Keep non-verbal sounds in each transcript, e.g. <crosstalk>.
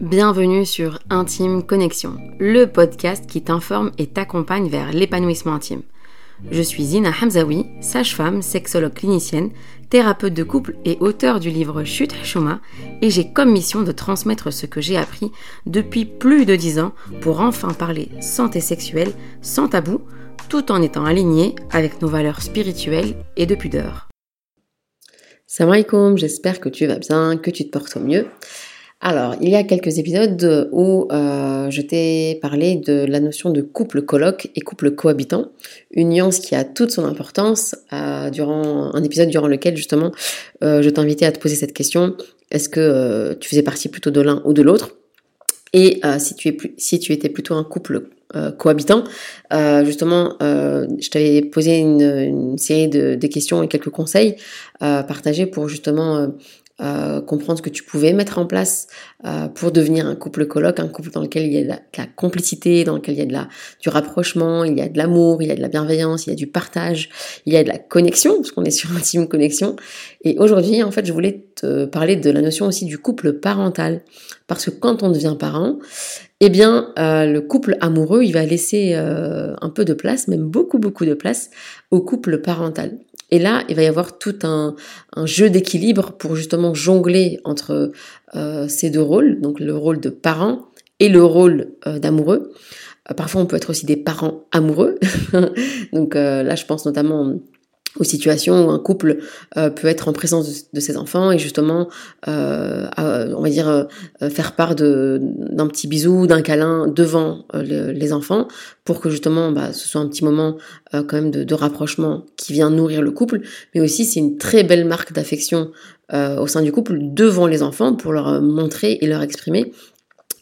Bienvenue sur Intime Connexion, le podcast qui t'informe et t'accompagne vers l'épanouissement intime. Je suis Zina Hamzaoui, sage-femme, sexologue clinicienne, thérapeute de couple et auteur du livre Chute Shoma, et j'ai comme mission de transmettre ce que j'ai appris depuis plus de 10 ans pour enfin parler santé sexuelle sans tabou, tout en étant aligné avec nos valeurs spirituelles et de pudeur. Salam alaikum, j'espère que tu vas bien, que tu te portes au mieux. Alors, il y a quelques épisodes où euh, je t'ai parlé de la notion de couple coloc et couple cohabitant, une nuance qui a toute son importance euh, durant un épisode durant lequel justement euh, je t'invitais à te poser cette question est-ce que tu faisais partie plutôt de l'un ou de l'autre? Et si tu, es si tu étais plutôt un couple cohabitant. justement, je t'avais posé une, série de, de, questions et quelques conseils partagés pour justement euh, comprendre ce que tu pouvais mettre en place euh, pour devenir un couple coloc, un couple dans lequel il y a de la, complicité, dans lequel il y a de la, du rapprochement, il y a de l'amour, il y a de la bienveillance, il y a du partage, il y a de la connexion, parce qu'on est sur intime connexion. Et aujourd'hui, en fait, je voulais te parler de la notion aussi du couple parental, parce que quand on devient parent, eh bien, euh, le couple amoureux, il va laisser un peu de place, même beaucoup, beaucoup de place, au couple parental. Et là, il va y avoir tout un, jeu d'équilibre pour justement jongler entre euh, ces deux rôles, donc le rôle de parent et le rôle euh, d'amoureux. Euh, parfois, on peut être aussi des parents amoureux. <laughs> donc là, je pense notamment aux situations où un couple euh, peut être en présence de, ses enfants et justement, euh, on va dire, euh, faire part d'un petit bisou, d'un câlin devant les enfants pour que justement bah, ce soit un petit moment quand même de, rapprochement qui vient nourrir le couple, mais aussi c'est une très belle marque d'affection au sein du couple devant les enfants pour leur montrer et leur exprimer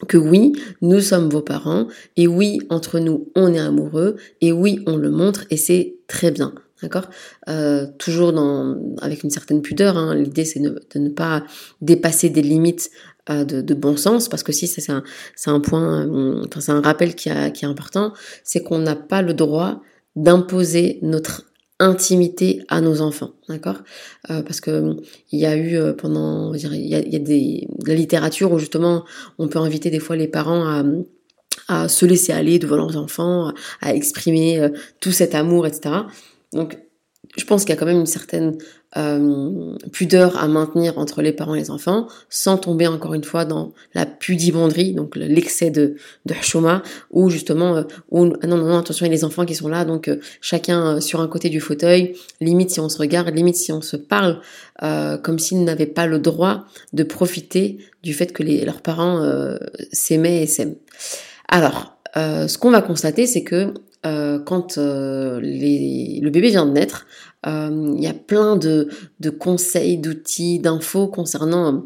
que oui, nous sommes vos parents, et oui, entre nous, on est amoureux, et oui, on le montre, et c'est très bien. D'accord? Euh, Toujours dans, avec une certaine pudeur. Hein. L'idée, c'est de ne pas dépasser des limites euh, de, bon sens, parce que si c'est un, un point, euh, enfin, c'est un rappel qui, est important, c'est qu'on n'a pas le droit d'imposer notre intimité à nos enfants, d'accord? Parce que il y a eu pendant, il y a, y a des, de la littérature où justement on peut inviter des fois les parents à à se laisser aller devant leurs enfants, à exprimer tout cet amour, etc. Donc, je pense qu'il y a quand même une certaine euh, pudeur à maintenir entre les parents et les enfants, sans tomber encore une fois dans la pudibonderie, donc l'excès de, de hchouma, ou justement, euh, ah non, non, non, attention, il y a les enfants qui sont là, donc euh, chacun sur un côté du fauteuil, limite si on se regarde, limite si on se parle, comme s'ils n'avaient pas le droit de profiter du fait que leurs parents s'aimaient et s'aiment. Alors, ce qu'on va constater, c'est que euh, quand euh, le bébé vient de naître, euh, il y a plein de, conseils, d'outils, d'infos concernant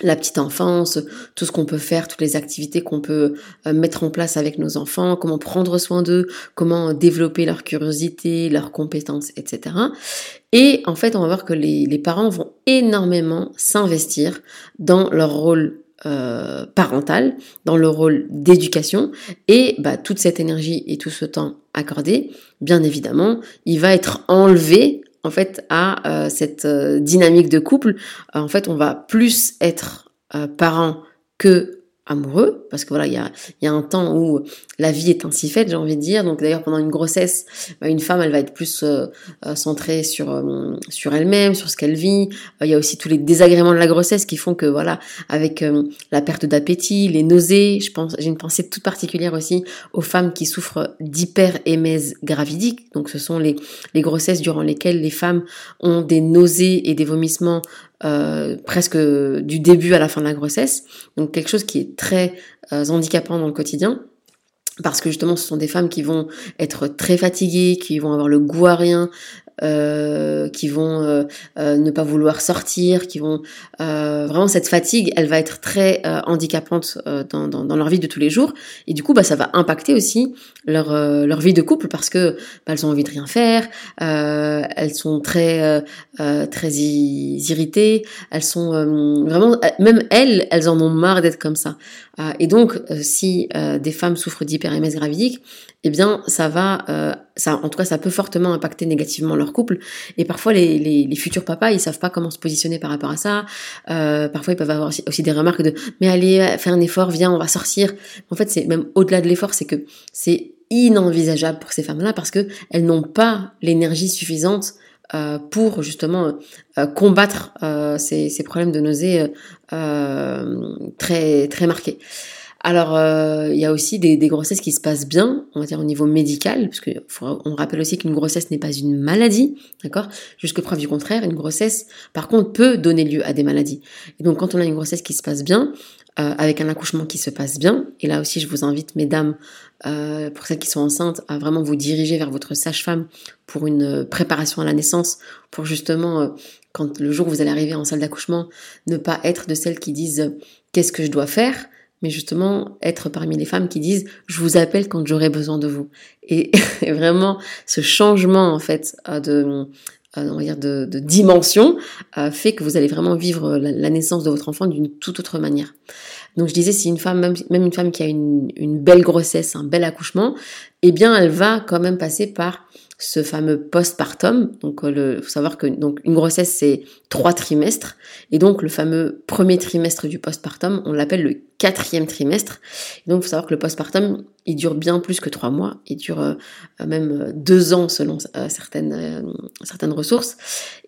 la petite enfance, tout ce qu'on peut faire, toutes les activités qu'on peut mettre en place avec nos enfants, comment prendre soin d'eux, comment développer leur curiosité, leurs compétences, etc. Et en fait, on va voir que les, les parents vont énormément s'investir dans leur rôle euh, parental, dans le rôle d'éducation, et bah, toute cette énergie et tout ce temps accordé, bien évidemment, il va être enlevé en fait à euh, cette euh, dynamique de couple. en fait, on va plus être parent que amoureux, parce que voilà, il y a, un temps où la vie est ainsi faite, j'ai envie de dire. Donc d'ailleurs, pendant une grossesse, bah, une femme, elle va être plus euh, euh, centrée sur euh, sur elle-même, sur ce qu'elle vit. Il y a aussi tous les désagréments de la grossesse qui font que voilà, avec la perte d'appétit, les nausées, je pense, j'ai une pensée toute particulière aussi aux femmes qui souffrent d'hyperémèse gravidique. Donc ce sont les les grossesses durant lesquelles les femmes ont des nausées et des vomissements euh, presque du début à la fin de la grossesse. Donc quelque chose qui est très euh, handicapant dans le quotidien. Parce que justement, ce sont des femmes qui vont être très fatiguées, qui vont avoir le goût à rien, euh, qui vont euh, euh, ne pas vouloir sortir, qui vont vraiment cette fatigue, elle va être très handicapante dans, dans, dans, leur vie de tous les jours. Et du coup bah ça va impacter aussi leur leur vie de couple parce que bah, elles ont envie de rien faire, elles sont très très irritées, elles sont vraiment même elles elles en ont marre d'être comme ça. Et donc si des femmes souffrent d'hyperémèse gravidique eh bien, ça va, euh, ça, en tout cas, ça peut fortement impacter négativement leur couple. Et parfois, les, les, les futurs papas, ils savent pas comment se positionner par rapport à ça. Euh, parfois, ils peuvent avoir aussi, des remarques de, mais allez, fais un effort, viens, on va sortir. En fait, c'est même au-delà de l'effort, c'est que c'est inenvisageable pour ces femmes-là parce que elles n'ont pas l'énergie suffisante euh, pour justement euh, combattre euh, ces, ces, problèmes de nausée très très marqués. Alors, il y a aussi des, grossesses qui se passent bien, on va dire au niveau médical, parce que on rappelle aussi qu'une grossesse n'est pas une maladie, d'accord? Jusque preuve du contraire, une grossesse, par contre, peut donner lieu à des maladies. Et donc, quand on a une grossesse qui se passe bien, euh, avec un accouchement qui se passe bien. Et là aussi, je vous invite, mesdames, euh, pour celles qui sont enceintes, à vraiment vous diriger vers votre sage-femme pour une préparation à la naissance, pour justement, euh, quand le jour où vous allez arriver en salle d'accouchement, ne pas être de celles qui disent qu'est-ce que je dois faire, mais justement être parmi les femmes qui disent je vous appelle quand j'aurai besoin de vous. Et, <laughs> vraiment, ce changement en fait de on va dire de, dimension, euh, fait que vous allez vraiment vivre la, naissance de votre enfant d'une toute autre manière. Donc je disais, si une femme, même, même une femme qui a une, une, belle grossesse, un bel accouchement, eh bien elle va quand même passer par ce fameux postpartum. Donc, euh, il faut savoir que donc une grossesse c'est trois trimestres et donc le fameux premier trimestre du postpartum, on l'appelle le quatrième trimestre. Et donc, il faut savoir que le postpartum, il dure bien plus que trois mois. Il dure euh, même deux ans selon euh, certaines certaines ressources.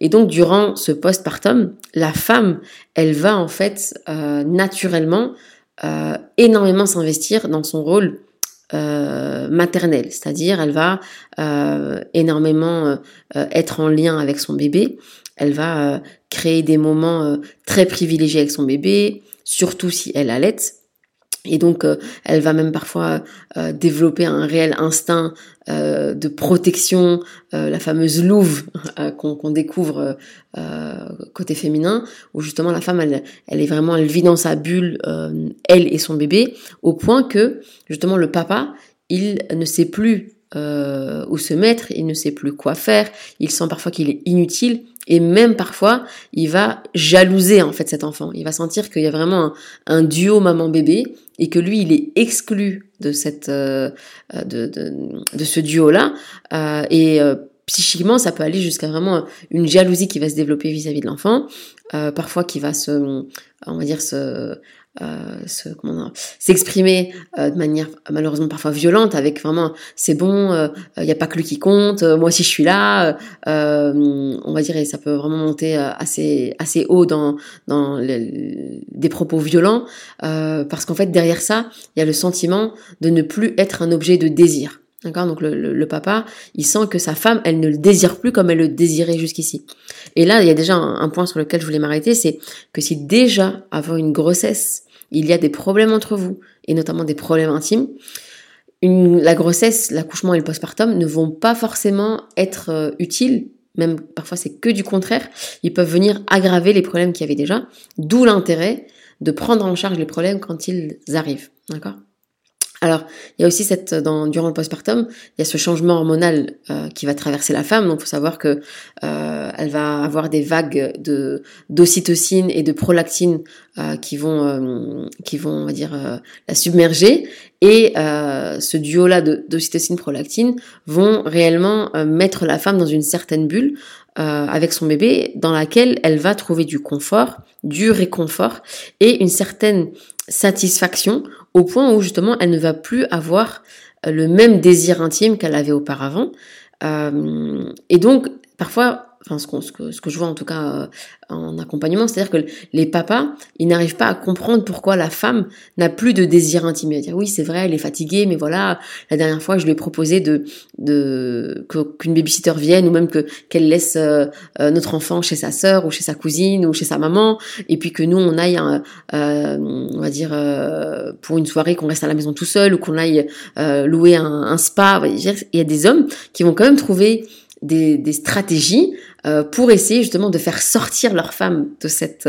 Et donc, durant ce postpartum, la femme, elle va en fait naturellement énormément s'investir dans son rôle euh, maternelle, c'est-à-dire elle va euh, énormément euh, être en lien avec son bébé, elle va créer des moments très privilégiés avec son bébé, surtout si elle allait, et donc, euh, elle va même parfois euh, développer un réel instinct euh, de protection, la fameuse louve <laughs> qu'on découvre côté féminin, où justement la femme, elle, elle est vraiment, elle vit dans sa bulle, elle et son bébé, au point que justement le papa, il ne sait plus où se mettre, il ne sait plus quoi faire, il sent parfois qu'il est inutile, et même parfois, il va jalouser en fait cet enfant. Il va sentir qu'il y a vraiment un, duo maman-bébé et que lui, il est exclu de cette euh, de, de, de, ce duo-là. Euh, et euh, psychiquement, ça peut aller jusqu'à vraiment une jalousie qui va se développer vis-à-vis de l'enfant, euh, parfois qui va se, on va dire, se euh, s'exprimer euh, de manière malheureusement parfois violente avec vraiment c'est bon il euh, n'y a pas que lui qui compte moi aussi je suis là on va dire et ça peut vraiment monter assez assez haut dans dans des propos violents parce qu'en fait derrière ça il y a le sentiment de ne plus être un objet de désir D'accord? Donc le, le, papa, il sent que sa femme, elle ne le désire plus comme elle le désirait jusqu'ici. Et là, il y a déjà un, un point sur lequel je voulais m'arrêter, c'est que si déjà, avant une grossesse, il y a des problèmes entre vous, et notamment des problèmes intimes, une, la grossesse, l'accouchement et le postpartum ne vont pas forcément être euh, utiles, même parfois c'est que du contraire, ils peuvent venir aggraver les problèmes qu'il y avait déjà, d'où l'intérêt de prendre en charge les problèmes quand ils arrivent. D'accord? Alors, il y a aussi cette durant le postpartum, il y a ce changement hormonal euh, qui va traverser la femme. Donc, il faut savoir que euh, elle va avoir des vagues de d'ocytocine et de prolactine euh, qui vont qui vont on va dire la submerger. Et ce duo-là d'ocytocine prolactine vont réellement mettre la femme dans une certaine bulle avec son bébé, dans laquelle elle va trouver du confort, du réconfort et une certaine satisfaction au point où justement elle ne va plus avoir euh, le même désir intime qu'elle avait auparavant. Euh, et donc parfois enfin ce, ce, que, ce que je vois en tout cas euh, en accompagnement, c'est-à-dire que les papas, ils n'arrivent pas à comprendre pourquoi la femme n'a plus de désir intime. Dire oui, c'est vrai, elle est fatiguée, mais voilà, la dernière fois, je lui ai proposé de, de qu'une babysitter vienne ou même que qu'elle laisse euh, euh, notre enfant chez sa sœur ou chez sa cousine ou chez sa maman, et puis que nous on aille, euh, on va dire pour une soirée qu'on reste à la maison tout seul ou qu'on aille louer un, un spa. Il y a des hommes qui vont quand même trouver des, des stratégies euh, pour essayer justement de faire sortir leurs femmes de cette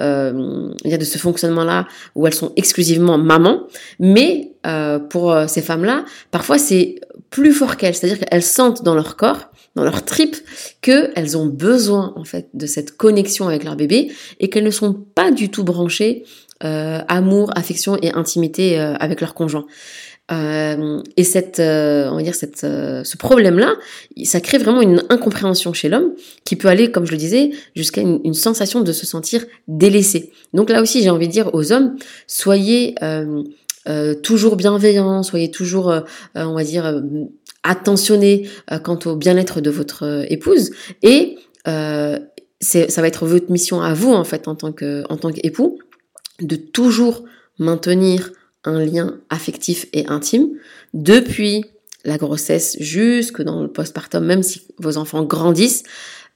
euh, de ce fonctionnement là où elles sont exclusivement mamans mais euh, pour euh, ces femmes là parfois c'est plus fort qu'elles c'est-à-dire qu'elles sentent dans leur corps dans leur trip qu'elles ont besoin en fait de cette connexion avec leur bébé et qu'elles ne sont pas du tout branchées euh, amour, affection et intimité avec leur conjoint. Euh, et cette, euh, on va dire euh, ce problème-là, ça crée vraiment une incompréhension chez l'homme qui peut aller, comme je le disais, jusqu'à une, sensation de se sentir délaissé. Donc là aussi, j'ai envie de dire aux hommes, soyez toujours bienveillants, soyez toujours, on va dire, attentionnés quant au bien-être de votre épouse et ça va être votre mission à vous en fait en tant que, en tant qu'époux de toujours maintenir un lien affectif et intime depuis la grossesse jusque dans le postpartum, même si vos enfants grandissent.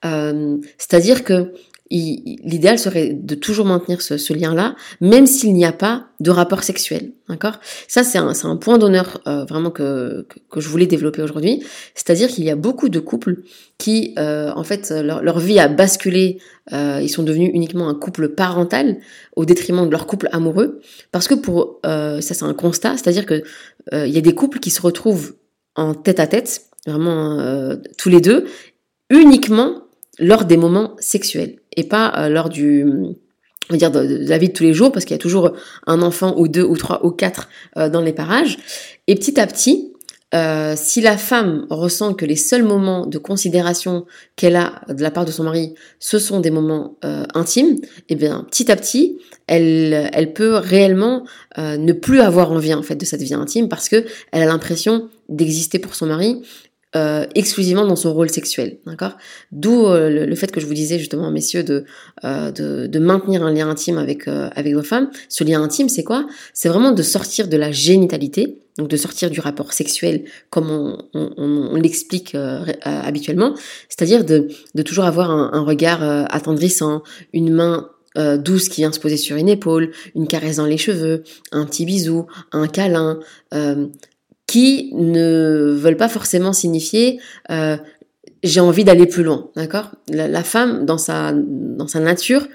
Euh, c'est-à-dire que l'idéal serait de toujours maintenir ce, lien-là, même s'il n'y a pas de rapport sexuel. D'accord? Ça, c'est un, point d'honneur euh, vraiment que, je voulais développer aujourd'hui. C'est-à-dire qu'il y a beaucoup de couples qui, euh, en fait, leur, vie a basculé, euh, ils sont devenus uniquement un couple parental au détriment de leur couple amoureux. Parce que pour ça, c'est un constat, c'est-à-dire que il y a des couples qui se retrouvent en tête à tête, vraiment tous les deux, uniquement lors des moments sexuels et pas euh, lors du on va dire de, la vie de tous les jours parce qu'il y a toujours un enfant ou deux ou trois ou quatre euh, dans les parages. Et petit à petit euh, si la femme ressent que les seuls moments de considération qu'elle a de la part de son mari, ce sont des moments intimes, eh bien petit à petit, elle, elle peut réellement ne plus avoir envie en fait de cette vie intime parce que elle a l'impression d'exister pour son mari euh, exclusivement dans son rôle sexuel, d'accord? D'où euh, le, fait que je vous disais justement, messieurs, de, euh, de, de, maintenir un lien intime avec, avec vos femmes. Ce lien intime, c'est quoi? C'est vraiment de sortir de la génitalité, donc de sortir du rapport sexuel comme on, on, on, l'explique habituellement, c'est-à-dire de, de toujours avoir un, un regard attendrissant, une main douce qui vient se poser sur une épaule, une caresse dans les cheveux, un petit bisou, un câlin, euh, qui ne veulent pas forcément signifier euh, j'ai envie d'aller plus loin, d'accord? La, femme, dans sa, dans sa nature,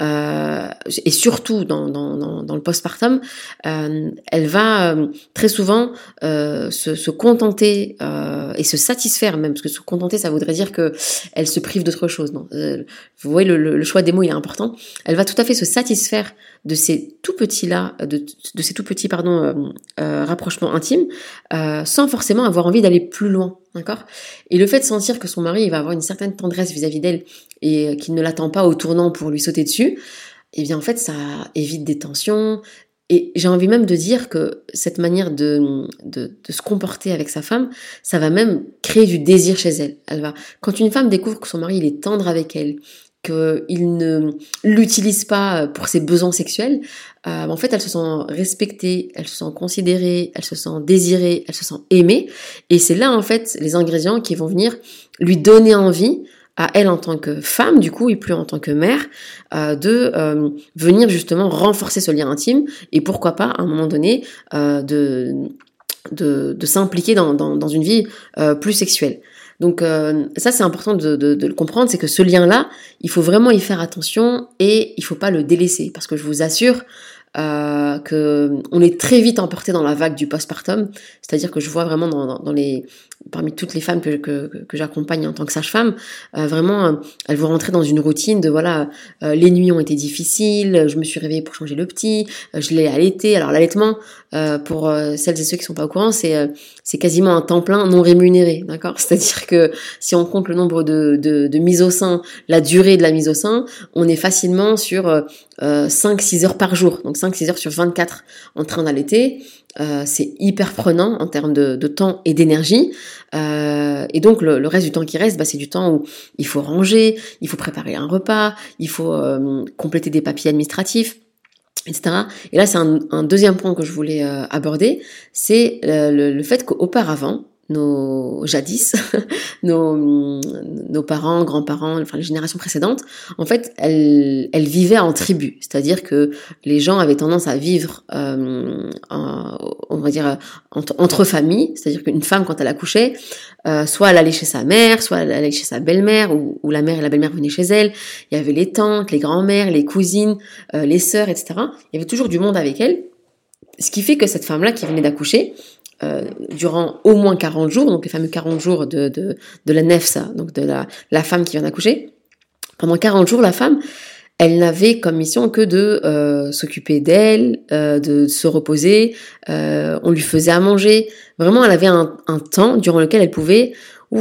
euh, et surtout dans, dans, dans, le postpartum, euh, elle va euh, très souvent euh, se, se, contenter euh, et se satisfaire même, parce que se contenter, ça voudrait dire que elle se prive d'autre chose. Non? Vous voyez, le, le, choix des mots, il est important. Elle va tout à fait se satisfaire de ces tout petits là, de, de ces tout petits pardon rapprochements intimes, sans forcément avoir envie d'aller plus loin. D'accord? Et le fait de sentir que son mari va avoir une certaine tendresse vis-à-vis d'elle et qu'il ne l'attend pas au tournant pour lui sauter dessus, eh bien en fait ça évite des tensions. Et j'ai envie même de dire que cette manière de, de, se comporter avec sa femme, ça va même créer du désir chez elle. Elle va, quand une femme découvre que son mari est tendre avec elle, qu'il ne l'utilise pas pour ses besoins sexuels, euh, en fait, elle se sent respectée, elle se sent considérée, elle se sent désirée, elle se sent aimée. Et c'est là, en fait, les ingrédients qui vont venir lui donner envie à elle en tant que femme, du coup, et plus en tant que mère, euh, de euh, venir justement renforcer ce lien intime et pourquoi pas, à un moment donné, de, de, s'impliquer dans, dans, une vie plus sexuelle. Donc euh, ça c'est important de, le comprendre, c'est que ce lien-là, il faut vraiment y faire attention et il faut pas le délaisser. Parce que je vous assure euh, que on est très vite emporté dans la vague du postpartum, c'est-à-dire que je vois vraiment dans, les parmi toutes les femmes que, que, j'accompagne en tant que sage-femme, euh, vraiment, euh, elles vont rentrer dans une routine de voilà, euh, les nuits ont été difficiles, je me suis réveillée pour changer le petit, je l'ai allaité. Alors l'allaitement, pour celles et ceux qui sont pas au courant, c'est c'est quasiment un temps plein non rémunéré, d'accord? <laughs> C'est-à-dire que si on compte le nombre de, de, de mises au sein, la durée de la mise au sein, on est facilement sur 5-6 heures par jour, donc 5-6 heures sur 24 en train d'allaiter. Euh, c'est hyper prenant en termes de, temps et d'énergie. Euh, et donc le, reste du temps qui reste, bah, c'est du temps où il faut ranger, il faut préparer un repas, il faut euh, compléter des papiers administratifs. Etc. Et là, c'est un, deuxième point que je voulais aborder, c'est le, fait qu'auparavant, nos jadis, <laughs> nos, nos parents, grands-parents, enfin les générations précédentes, en fait, elles, elles vivaient en tribu, c'est-à-dire que les gens avaient tendance à vivre, euh, on va dire entre, familles, c'est-à-dire qu'une femme quand elle accouchait, euh, soit elle allait chez sa mère, soit elle allait chez sa belle-mère, ou, ou, la mère et la belle-mère venaient chez elle. Il y avait les tantes, les grands-mères, les cousines, euh, les sœurs, etc. Il y avait toujours du monde avec elle. Ce qui fait que cette femme-là qui venait d'accoucher, euh, durant au moins 40 jours, donc les fameux 40 jours de, de, de la nefsa, donc de la, la femme qui vient d'accoucher. Pendant 40 jours, la femme, elle n'avait comme mission que de euh, s'occuper d'elle, euh, de se reposer, on lui faisait à manger. Vraiment, elle avait un, un temps durant lequel elle pouvait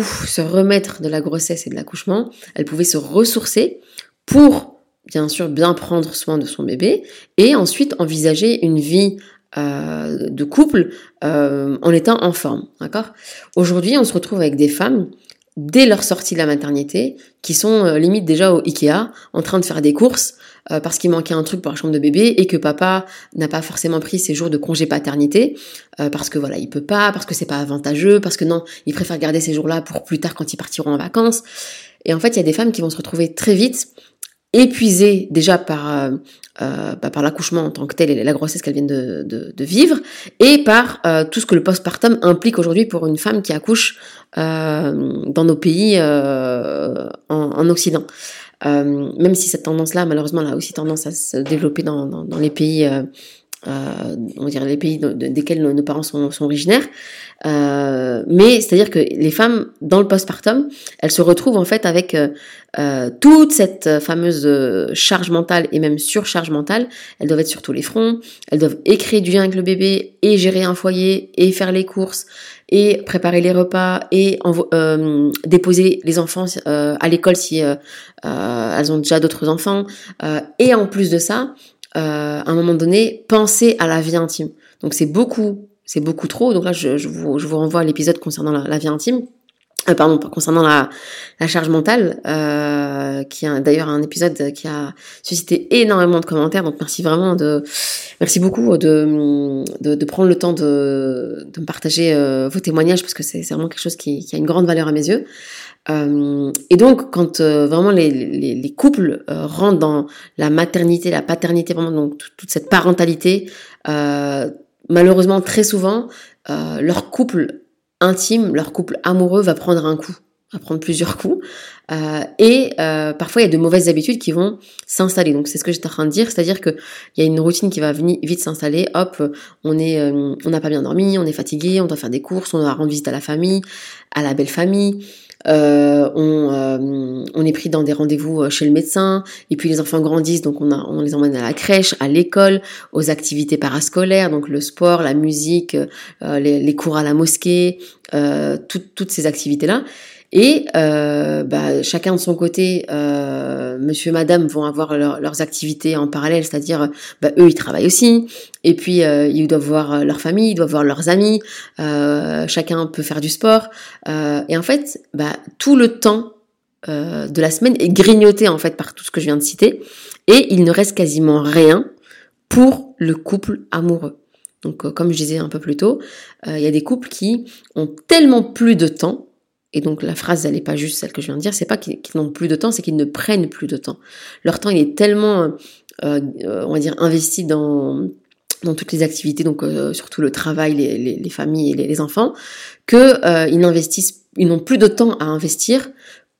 se remettre de la grossesse et de l'accouchement, elle pouvait se ressourcer pour bien sûr bien prendre soin de son bébé et ensuite envisager une vie euh, de couple euh, en étant en forme, d'accord? Aujourd'hui, on se retrouve avec des femmes dès leur sortie de la maternité qui sont euh, limite déjà au Ikea en train de faire des courses parce qu'il manquait un truc pour la chambre de bébé et que papa n'a pas forcément pris ses jours de congé paternité parce que voilà il peut pas parce que c'est pas avantageux parce que non il préfère garder ces jours-là pour plus tard quand ils partiront en vacances. Et en fait il y a des femmes qui vont se retrouver très vite épuisée déjà par euh, euh, bah, par l'accouchement en tant que tel et la grossesse qu'elle vient de, de, de, vivre et par euh, tout ce que le postpartum implique aujourd'hui pour une femme qui accouche euh, dans nos pays euh, en, en, Occident. même si cette tendance-là, malheureusement, elle a aussi tendance à se développer dans, dans, dans les pays euh, on va dire les pays desquels nos, parents sont, originaires. Euh, mais c'est-à-dire que les femmes dans le postpartum, elles se retrouvent en fait avec euh, euh toute cette fameuse charge mentale et même surcharge mentale. Elles doivent être sur tous les fronts. Elles doivent écrire du lien avec le bébé et gérer un foyer et faire les courses et préparer les repas et euh, déposer les enfants euh, à l'école si elles ont déjà d'autres enfants. et en plus de ça, euh, à un moment donné, penser à la vie intime. Donc c'est beaucoup, c'est beaucoup trop. Donc là, je, vous, renvoie à l'épisode concernant la, vie intime. Euh, pardon, concernant la, charge mentale, euh, qui est d'ailleurs un épisode qui a suscité énormément de commentaires. Donc merci vraiment de, merci beaucoup de, prendre le temps de, me partager euh, vos témoignages parce que c'est vraiment quelque chose qui, a une grande valeur à mes yeux. Euh, et donc, quand euh, vraiment les, les, les couples euh, rentrent dans la maternité, la paternité, vraiment donc toute cette parentalité, malheureusement très souvent, leur couple intime, leur couple amoureux va prendre un coup, va prendre plusieurs coups, et parfois il y a de mauvaises habitudes qui vont s'installer. Donc c'est ce que j'étais en train de dire, c'est-à-dire que il y a une routine qui va venir vite s'installer. Hop, on est, on n'a pas bien dormi, on est fatigué, on doit faire des courses, on doit rendre visite à la famille, à la belle famille. Euh, on, euh, on, est pris dans des rendez-vous euh, chez le médecin, et puis les enfants grandissent, donc on, a, on les emmène à la crèche, à l'école, aux activités parascolaires, donc le sport, la musique, les, les, cours à la mosquée, toutes ces activités-là. Et euh, bah, chacun de son côté, euh, monsieur, madame vont avoir leurs activités en parallèle, c'est-à-dire bah, eux ils travaillent aussi, et puis euh, ils doivent voir leur famille, ils doivent voir leurs amis, euh, chacun peut faire du sport, euh, et en fait, bah, tout le temps de la semaine est grignoté en fait par tout ce que je viens de citer, et il ne reste quasiment rien pour le couple amoureux. Donc comme je disais un peu plus tôt, il y a des couples qui ont tellement plus de temps et donc la phrase, elle n'est pas juste celle que je viens de dire, c'est pas qu'ils n'ont plus de temps, c'est qu'ils ne prennent plus de temps. Leur temps, il est tellement, euh, euh, on va dire, investi dans toutes les activités, donc euh, surtout le travail, les, les, les familles et les, enfants, que ils n'investissent, ils n'ont plus de temps à investir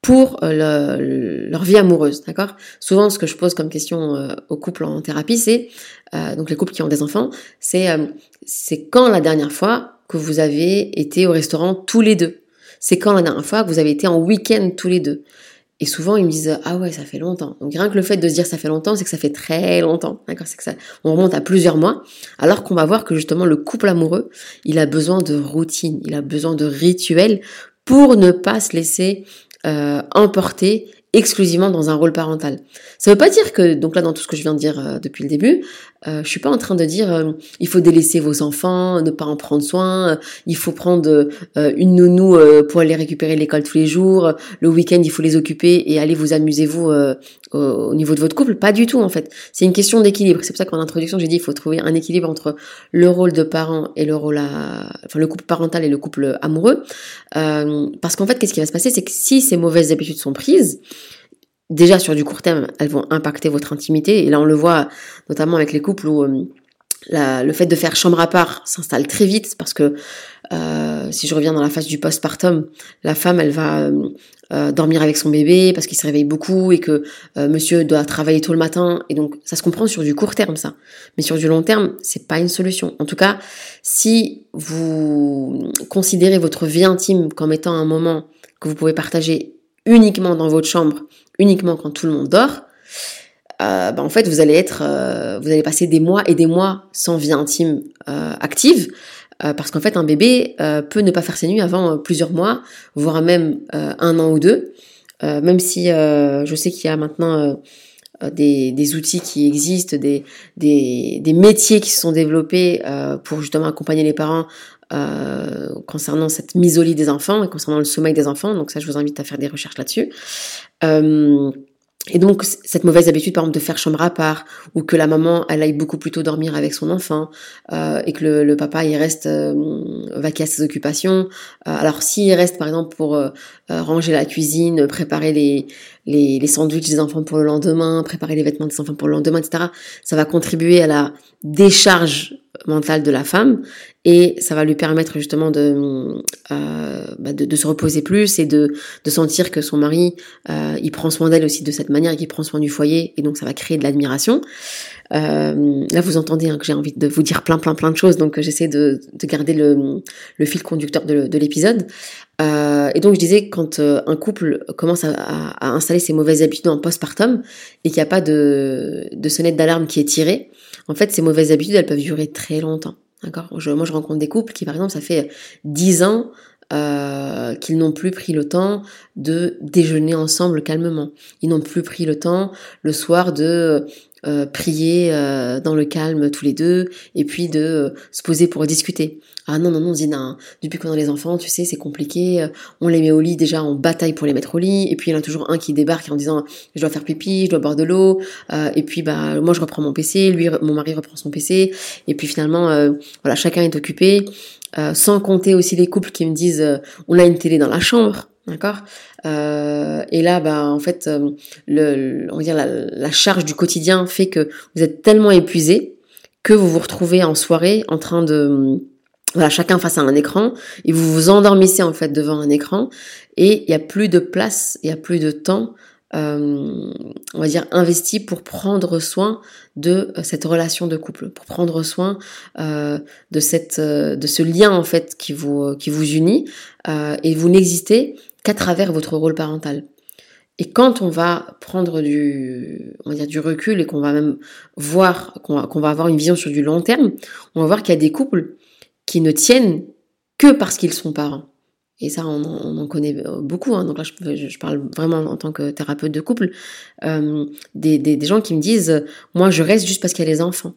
pour le, leur vie amoureuse, d'accord? Souvent, ce que je pose comme question aux couples en thérapie, c'est donc les couples qui ont des enfants, c'est quand la dernière fois que vous avez été au restaurant tous les deux? C'est quand la dernière fois que vous avez été en week-end tous les deux et souvent, ils me disent ah ouais, ça fait longtemps. Donc rien que le fait de se dire ça fait longtemps, c'est que ça fait très longtemps. D'accord, c'est que ça, on remonte à plusieurs mois. Alors qu'on va voir que justement le couple amoureux, il a besoin de routine, il a besoin de rituels pour ne pas se laisser euh, emporter exclusivement dans un rôle parental. Ça veut pas dire que, donc là dans tout ce que je viens de dire euh, depuis le début, euh, je suis pas en train de dire euh, il faut délaisser vos enfants, ne pas en prendre soin, euh, il faut prendre une nounou pour aller récupérer l'école tous les jours, le week-end il faut les occuper et aller vous amuser vous au, niveau de votre couple. Pas du tout en fait. C'est une question d'équilibre. C'est pour ça qu'en introduction j'ai dit il faut trouver un équilibre entre le rôle de parent et le rôle à, enfin le couple parental et le couple amoureux. parce qu'en fait qu'est-ce qui va se passer, c'est que si ces mauvaises habitudes sont prises, déjà sur du court terme, elles vont impacter votre intimité. Et là, on le voit notamment avec les couples où euh, le fait de faire chambre à part s'installe très vite parce que euh, si je reviens dans la phase du postpartum, la femme, elle va euh, dormir avec son bébé parce qu'il se réveille beaucoup et que monsieur doit travailler tôt le matin. Et donc, ça se comprend sur du court terme, ça. Mais sur du long terme, c'est pas une solution. En tout cas, si vous considérez votre vie intime comme étant un moment que vous pouvez partager uniquement dans votre chambre uniquement quand tout le monde dort, bah, en fait, vous allez être, vous allez passer des mois et des mois sans vie intime active. parce qu'en fait, un bébé peut ne pas faire ses nuits avant plusieurs mois, voire même un an ou deux. même si je sais qu'il y a maintenant des, outils qui existent, des, des, des, métiers qui se sont développés pour justement accompagner les parents euh, concernant cette lit des enfants et concernant le sommeil des enfants. Donc ça, je vous invite à faire des recherches là-dessus. Euh, et donc, cette mauvaise habitude, par exemple, de faire chambre à part, ou que la maman, elle aille beaucoup plus tôt dormir avec son enfant, euh, et que le, le, papa, il reste euh, vaqué à ses occupations. Euh, alors, s'il reste, par exemple, pour euh, ranger la cuisine, préparer les, les, les sandwichs des enfants pour le lendemain, préparer les vêtements des enfants pour le lendemain, etc., ça va contribuer à la décharge mentale de la femme, et ça va lui permettre justement de, euh, bah de, de, se reposer plus et de, de sentir que son mari, euh, il prend soin d'elle aussi de cette manière et qu'il prend soin du foyer, et donc ça va créer de l'admiration. Euh, là, vous entendez hein, que j'ai envie de vous dire plein, plein, plein de choses, donc j'essaie de, de, garder le, le, fil conducteur de, de l'épisode. Euh, et donc, je disais, quand euh, un couple commence à, à, à, installer ses mauvaises habitudes en postpartum et qu'il n'y a pas de, de sonnette d'alarme qui est tirée, en fait, ces mauvaises habitudes, elles peuvent durer très longtemps. D'accord? Moi, je rencontre des couples qui, par exemple, ça fait 10 ans euh, qu'ils n'ont plus pris le temps de déjeuner ensemble calmement. Ils n'ont plus pris le temps le soir de euh, prier euh, dans le calme tous les deux et puis de euh, se poser pour discuter. Ah non, non, non, Zina, hein. depuis qu'on a les enfants, tu sais, c'est compliqué, on les met au lit, déjà on bataille pour les mettre au lit, et puis il y en a toujours un qui débarque en disant je dois faire pipi, je dois boire de l'eau, et puis bah moi je reprends mon PC, lui, mon mari reprend son PC, et puis finalement, voilà, chacun est occupé, sans compter aussi les couples qui me disent on a une télé dans la chambre, D'accord? Euh, Et là, bah, en fait, euh, le, on va dire la, charge du quotidien fait que vous êtes tellement épuisé que vous vous retrouvez en soirée en train de... Voilà, chacun face à un écran et vous vous endormissez en fait devant un écran et il n'y a plus de place, il n'y a plus de temps euh, on va dire, investi pour prendre soin de euh, cette relation de couple, pour prendre soin euh, de cette, de ce lien en fait qui vous, qui vous unit, et vous n'existez qu'à travers votre rôle parental. Et quand on va prendre du, on va du recul et qu'on va même voir, qu'on va, avoir une vision sur du long terme, on va voir qu'il y a des couples qui ne tiennent que parce qu'ils sont parents. Et ça, on, en connaît beaucoup. Hein. Donc là, je, parle vraiment en tant que thérapeute de couple. Euh, des, gens qui me disent, moi, je reste juste parce qu'il y a les enfants.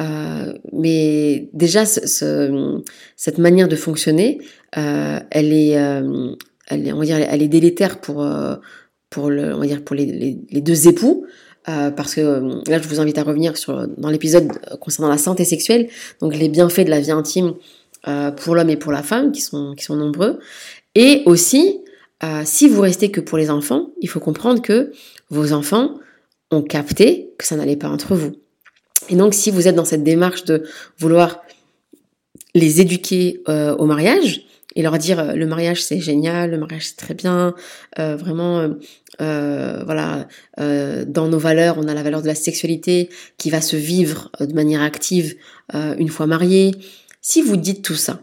Euh, mais déjà, ce, ce, cette manière de fonctionner, euh, elle est, elle est, on va dire, elle est délétère pour, euh, pour le, on va dire, pour les, les, deux époux. Euh, parce que là, je vous invite à revenir sur dans l'épisode concernant la santé sexuelle, donc les bienfaits de la vie intime euh, pour l'homme et pour la femme, qui sont, qui sont nombreux. Et aussi, euh, si vous restez que pour les enfants, il faut comprendre que vos enfants ont capté que ça n'allait pas entre vous. Et donc, si vous êtes dans cette démarche de vouloir les éduquer euh, au mariage et leur dire euh, le mariage c'est génial, le mariage c'est très bien, euh, vraiment, euh, voilà, dans nos valeurs, on a la valeur de la sexualité qui va se vivre de manière active une fois marié. Si vous dites tout ça,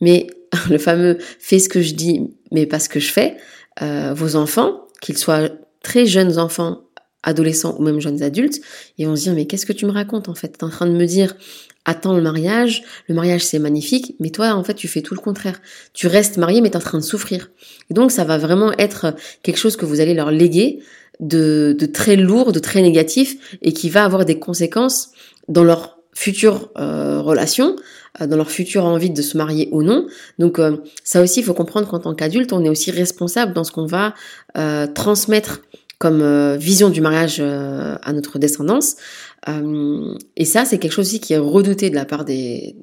mais <laughs> le fameux fais ce que je dis, mais pas ce que je fais, euh, vos enfants, qu'ils soient très jeunes enfants, adolescents ou même jeunes adultes, ils vont se dire mais qu'est-ce que tu me racontes en fait? T'es en train de me dire attends le mariage, le mariage c'est magnifique, mais toi en fait tu fais tout le contraire. Tu restes marié mais t'es en train de souffrir. Et donc ça va vraiment être quelque chose que vous allez leur léguer de, de très lourd, de très négatif et qui va avoir des conséquences dans leur future euh, relation, euh, dans leur future envie de se marier ou non. Donc euh, ça aussi, il faut comprendre qu'en tant qu'adulte, on est aussi responsable dans ce qu'on va euh, transmettre comme vision du mariage à notre descendance. et ça, c'est quelque chose aussi qui est redouté de la part des,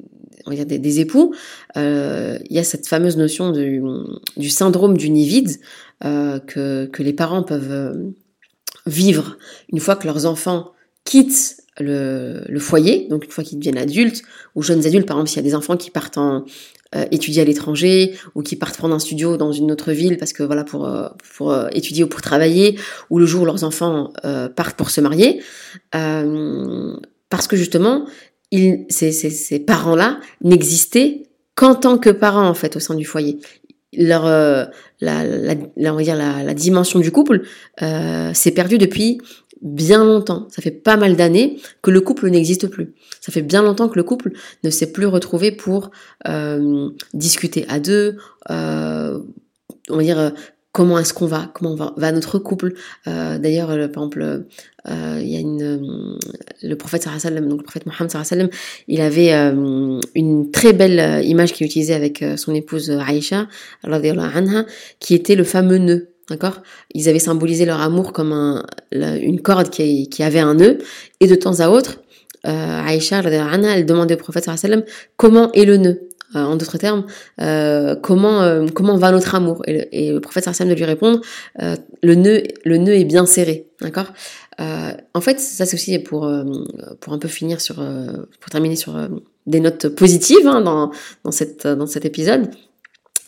époux. il y a cette fameuse notion du, syndrome du nid vide que, que les parents peuvent vivre une fois que leurs enfants quittent le, le, foyer, donc une fois qu'ils deviennent adultes ou jeunes adultes, par exemple s'il y a des enfants qui partent en, euh, étudier à l'étranger ou qui partent prendre un studio dans une autre ville parce que voilà pour euh, pour euh, étudier ou pour travailler ou le jour où leurs enfants euh, partent pour se marier parce que justement ils, ces, ces, ces parents-là n'existaient qu'en tant que parents en fait au sein du foyer. Leur la, la, la, on va dire la, la dimension du couple s'est perdue depuis bien longtemps, ça fait pas mal d'années que le couple n'existe plus. Ça fait bien longtemps que le couple ne s'est plus retrouvé pour euh, discuter à deux, euh, on va dire comment est-ce qu'on va, comment va, notre couple. Euh, D'ailleurs, par exemple, euh, il y a une, le prophète sallam, donc le prophète Mohammed sallam, il avait euh, une très belle image qu'il utilisait avec son épouse Aïcha, qui était le fameux nœud. D'accord? Ils avaient symbolisé leur amour comme un, une corde qui, qui avait un nœud, et de temps à autre, euh, Aïcha, elle demandait au prophète sallam comment est le nœud. Euh, en d'autres termes, euh, comment euh, comment va notre amour? Et le, et le prophète sallam de lui répondre, le nœud le nœud est bien serré, d'accord? en fait, ça c'est aussi pour pour un peu finir sur pour terminer sur des notes positives hein, dans dans cette dans cet épisode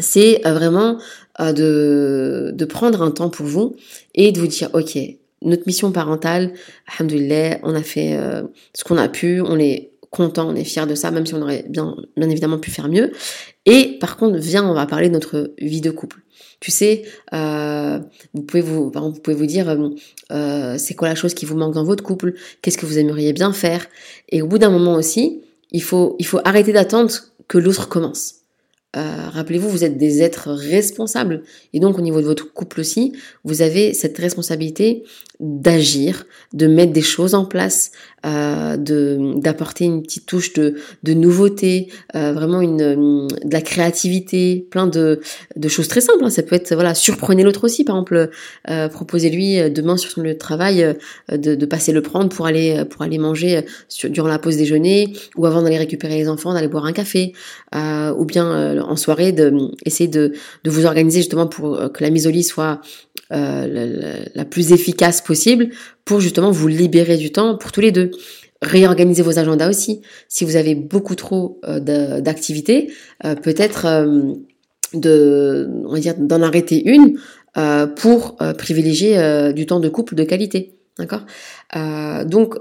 c'est vraiment de, de prendre un temps pour vous et de vous dire, ok, notre mission parentale, alhamdoulilah, on a fait ce qu'on a pu, on est content, on est fier de ça, même si on aurait bien, bien évidemment pu faire mieux. Et par contre, viens, on va parler de notre vie de couple. Tu sais, euh, vous pouvez vous, vous pouvez vous dire, euh, euh, c'est quoi la chose qui vous manque dans votre couple? Qu'est-ce que vous aimeriez bien faire? Et au bout d'un moment aussi, il faut, il faut arrêter d'attendre que l'autre commence. Euh, rappelez-vous, vous êtes des êtres responsables. Et donc, au niveau de votre couple aussi, vous avez cette responsabilité d'agir, de mettre des choses en place, euh, de d'apporter une petite touche de, de nouveauté, euh, vraiment une de la créativité, plein de, de choses très simples. Hein. Ça peut être voilà, surprenez l'autre aussi, par exemple, euh, proposez-lui euh, demain sur son lieu de travail euh, de, de, passer le prendre pour aller pour aller manger sur, durant la pause déjeuner ou avant d'aller récupérer les enfants, d'aller boire un café, ou bien en soirée de essayer de, de vous organiser justement pour que la mise au lit soit euh, la, plus efficace possible justement vous libérer du temps pour tous les deux. Réorganiser vos agendas aussi. Si vous avez beaucoup trop euh, d'activités, euh, peut-être de, on va d'en arrêter une pour privilégier du temps de couple de qualité. D'accord? Donc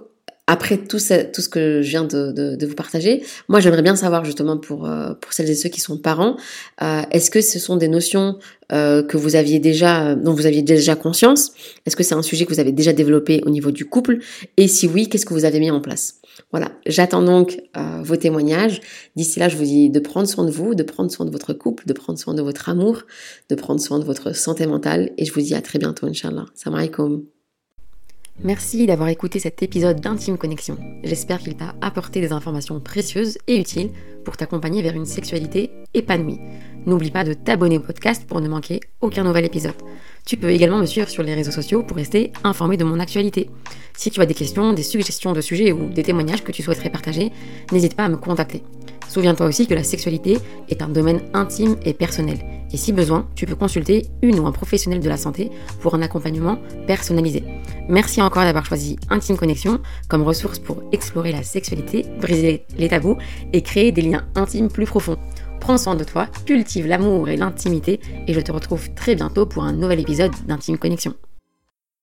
après tout, tout ce que je viens de, vous partager, moi j'aimerais bien savoir justement pour, euh, pour celles et ceux qui sont parents, euh, est-ce que ce sont des notions euh, que vous aviez déjà, dont vous aviez déjà conscience? Est-ce que c'est un sujet que vous avez déjà développé au niveau du couple? Et si oui, qu'est-ce que vous avez mis en place? Voilà, j'attends donc vos témoignages. D'ici là, je vous dis de prendre soin de vous, de prendre soin de votre couple, de prendre soin de votre amour, de prendre soin de votre santé mentale. Et je vous dis à très bientôt, Inch'Allah. Salam alaikum. Merci d'avoir écouté cet épisode d'Intime Connexion. J'espère qu'il t'a apporté des informations précieuses et utiles pour t'accompagner vers une sexualité épanouie. N'oublie pas de t'abonner au podcast pour ne manquer aucun nouvel épisode. Tu peux également me suivre sur les réseaux sociaux pour rester informé de mon actualité. Si tu as des questions, des suggestions de sujets ou des témoignages que tu souhaiterais partager, n'hésite pas à me contacter. Souviens-toi aussi que la sexualité est un domaine intime et personnel. Et si besoin, tu peux consulter une ou un professionnel de la santé pour un accompagnement personnalisé. Merci encore d'avoir choisi Intime Connexion comme ressource pour explorer la sexualité, briser les tabous et créer des liens intimes plus profonds. Prends soin de toi, cultive l'amour et l'intimité et je te retrouve très bientôt pour un nouvel épisode d'Intime Connexion.